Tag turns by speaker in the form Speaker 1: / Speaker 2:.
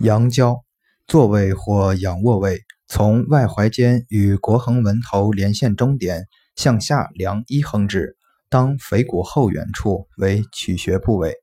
Speaker 1: 阳交，坐位或仰卧位，从外踝尖与腘横纹头连线中点向下量一横指，当腓骨后缘处为取穴部位。